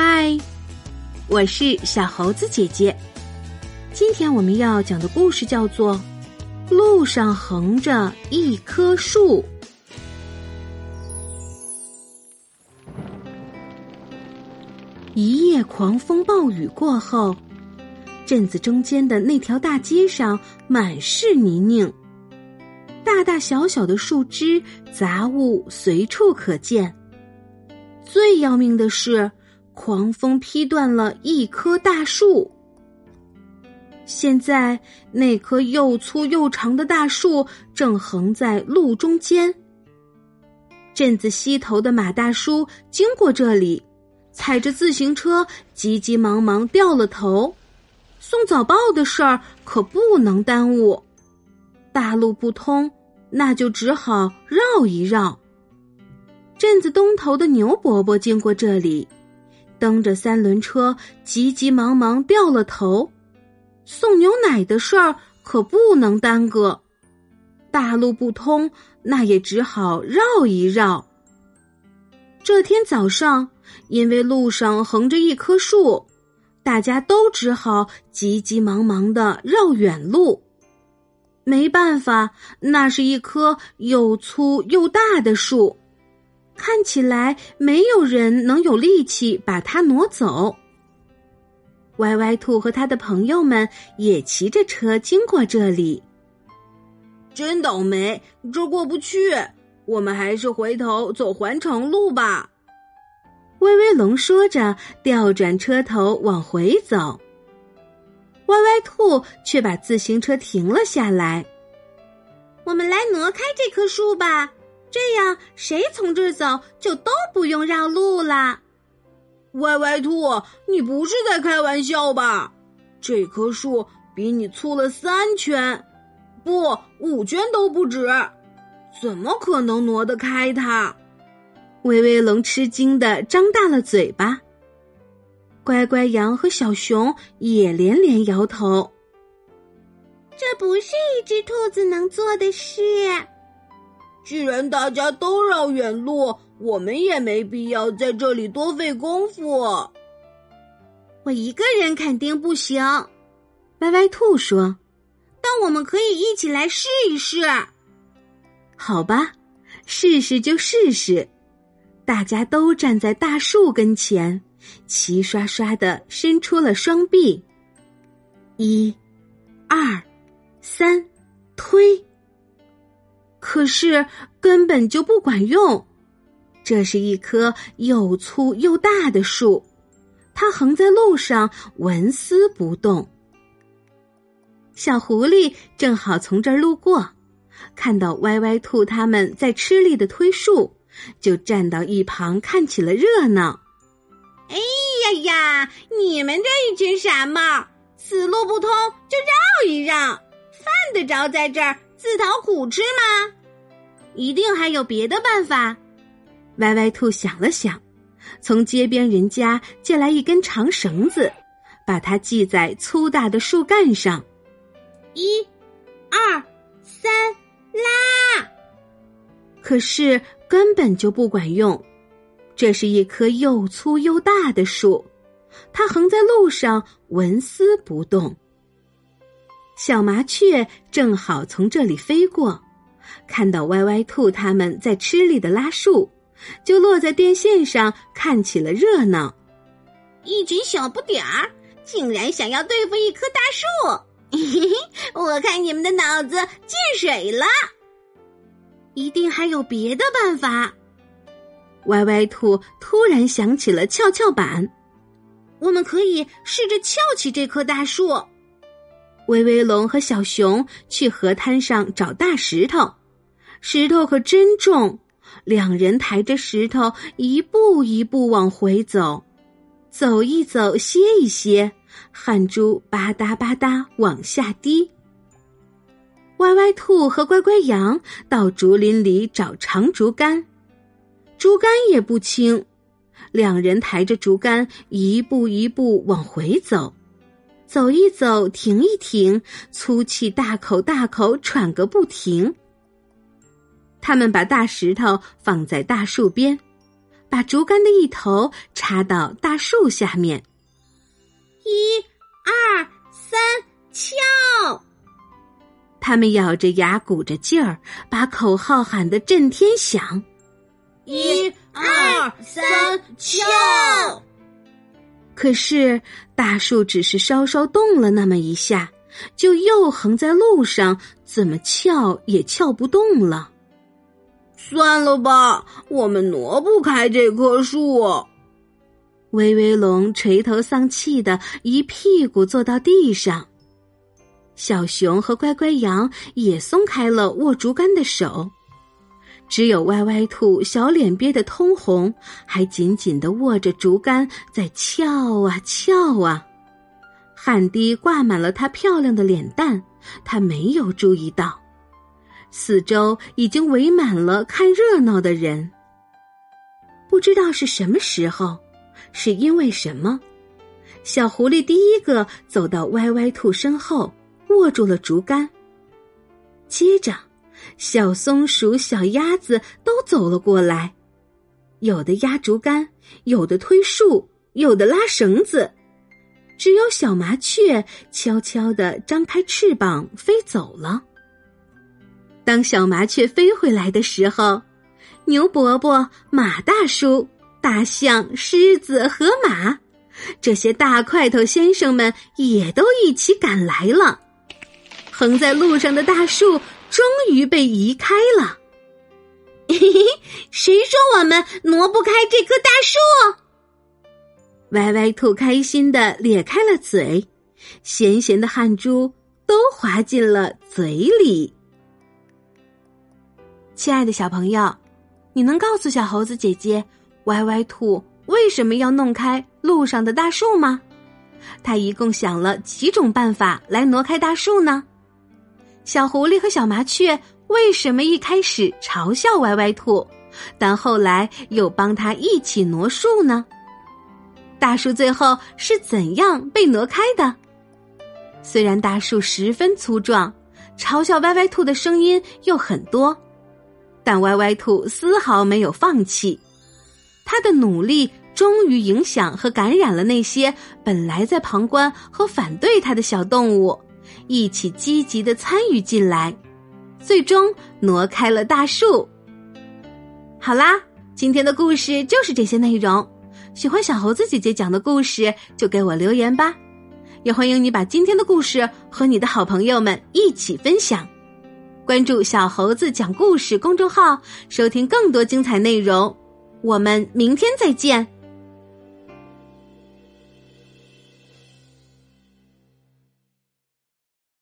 嗨，我是小猴子姐姐。今天我们要讲的故事叫做《路上横着一棵树》。一夜狂风暴雨过后，镇子中间的那条大街上满是泥泞，大大小小的树枝、杂物随处可见。最要命的是，狂风劈断了一棵大树。现在，那棵又粗又长的大树正横在路中间。镇子西头的马大叔经过这里。踩着自行车，急急忙忙掉了头。送早报的事儿可不能耽误。大路不通，那就只好绕一绕。镇子东头的牛伯伯经过这里，蹬着三轮车，急急忙忙掉了头。送牛奶的事儿可不能耽搁。大路不通，那也只好绕一绕。这天早上。因为路上横着一棵树，大家都只好急急忙忙的绕远路。没办法，那是一棵又粗又大的树，看起来没有人能有力气把它挪走。歪歪兔和他的朋友们也骑着车经过这里，真倒霉，这过不去。我们还是回头走环城路吧。威威龙说着，调转车头往回走。歪歪兔却把自行车停了下来。我们来挪开这棵树吧，这样谁从这儿走就都不用绕路了。歪歪兔，你不是在开玩笑吧？这棵树比你粗了三圈，不，五圈都不止，怎么可能挪得开它？威威龙吃惊的张大了嘴巴，乖乖羊和小熊也连连摇头。这不是一只兔子能做的事。既然大家都绕远路，我们也没必要在这里多费功夫。我一个人肯定不行，歪歪兔说。但我们可以一起来试一试。好吧，试试就试试。大家都站在大树跟前，齐刷刷的伸出了双臂。一、二、三，推。可是根本就不管用。这是一棵又粗又大的树，它横在路上纹丝不动。小狐狸正好从这儿路过，看到歪歪兔他们在吃力的推树。就站到一旁看起了热闹。哎呀呀！你们这一群傻帽，死路不通就绕一绕，犯得着在这儿自讨苦吃吗？一定还有别的办法。歪歪兔想了想，从街边人家借来一根长绳子，把它系在粗大的树干上。一、二、三，拉！可是。根本就不管用，这是一棵又粗又大的树，它横在路上纹丝不动。小麻雀正好从这里飞过，看到歪歪兔他们在吃力的拉树，就落在电线上看起了热闹。一群小不点儿竟然想要对付一棵大树，我看你们的脑子进水了。一定还有别的办法。歪歪兔突然想起了跷跷板，我们可以试着翘起这棵大树。威威龙和小熊去河滩上找大石头，石头可真重，两人抬着石头一步一步往回走，走一走歇一歇，汗珠吧嗒吧嗒往下滴。歪歪兔和乖乖羊到竹林里找长竹竿，竹竿也不轻，两人抬着竹竿一步一步往回走，走一走，停一停，粗气大口大口喘个不停。他们把大石头放在大树边，把把竹竿的一头插到大树下面。一、二、三，跳！他们咬着牙，鼓着劲儿，把口号喊得震天响。一、二、三，跳！可是大树只是稍稍动了那么一下，就又横在路上，怎么撬也撬不动了。算了吧，我们挪不开这棵树。威威龙垂头丧气的一屁股坐到地上。小熊和乖乖羊也松开了握竹竿的手，只有歪歪兔小脸憋得通红，还紧紧的握着竹竿在撬啊撬啊，汗滴挂满了他漂亮的脸蛋，他没有注意到，四周已经围满了看热闹的人。不知道是什么时候，是因为什么，小狐狸第一个走到歪歪兔身后。握住了竹竿。接着，小松鼠、小鸭子都走了过来，有的压竹竿，有的推树，有的拉绳子，只有小麻雀悄悄的张开翅膀飞走了。当小麻雀飞回来的时候，牛伯伯、马大叔、大象、狮子、河马，这些大块头先生们也都一起赶来了。横在路上的大树终于被移开了。谁说我们挪不开这棵大树？歪歪兔开心的咧开了嘴，咸咸的汗珠都滑进了嘴里。亲爱的小朋友，你能告诉小猴子姐姐，歪歪兔为什么要弄开路上的大树吗？他一共想了几种办法来挪开大树呢？小狐狸和小麻雀为什么一开始嘲笑歪歪兔，但后来又帮他一起挪树呢？大树最后是怎样被挪开的？虽然大树十分粗壮，嘲笑歪歪兔的声音又很多，但歪歪兔丝毫没有放弃。他的努力终于影响和感染了那些本来在旁观和反对他的小动物。一起积极的参与进来，最终挪开了大树。好啦，今天的故事就是这些内容。喜欢小猴子姐姐讲的故事，就给我留言吧。也欢迎你把今天的故事和你的好朋友们一起分享。关注“小猴子讲故事”公众号，收听更多精彩内容。我们明天再见。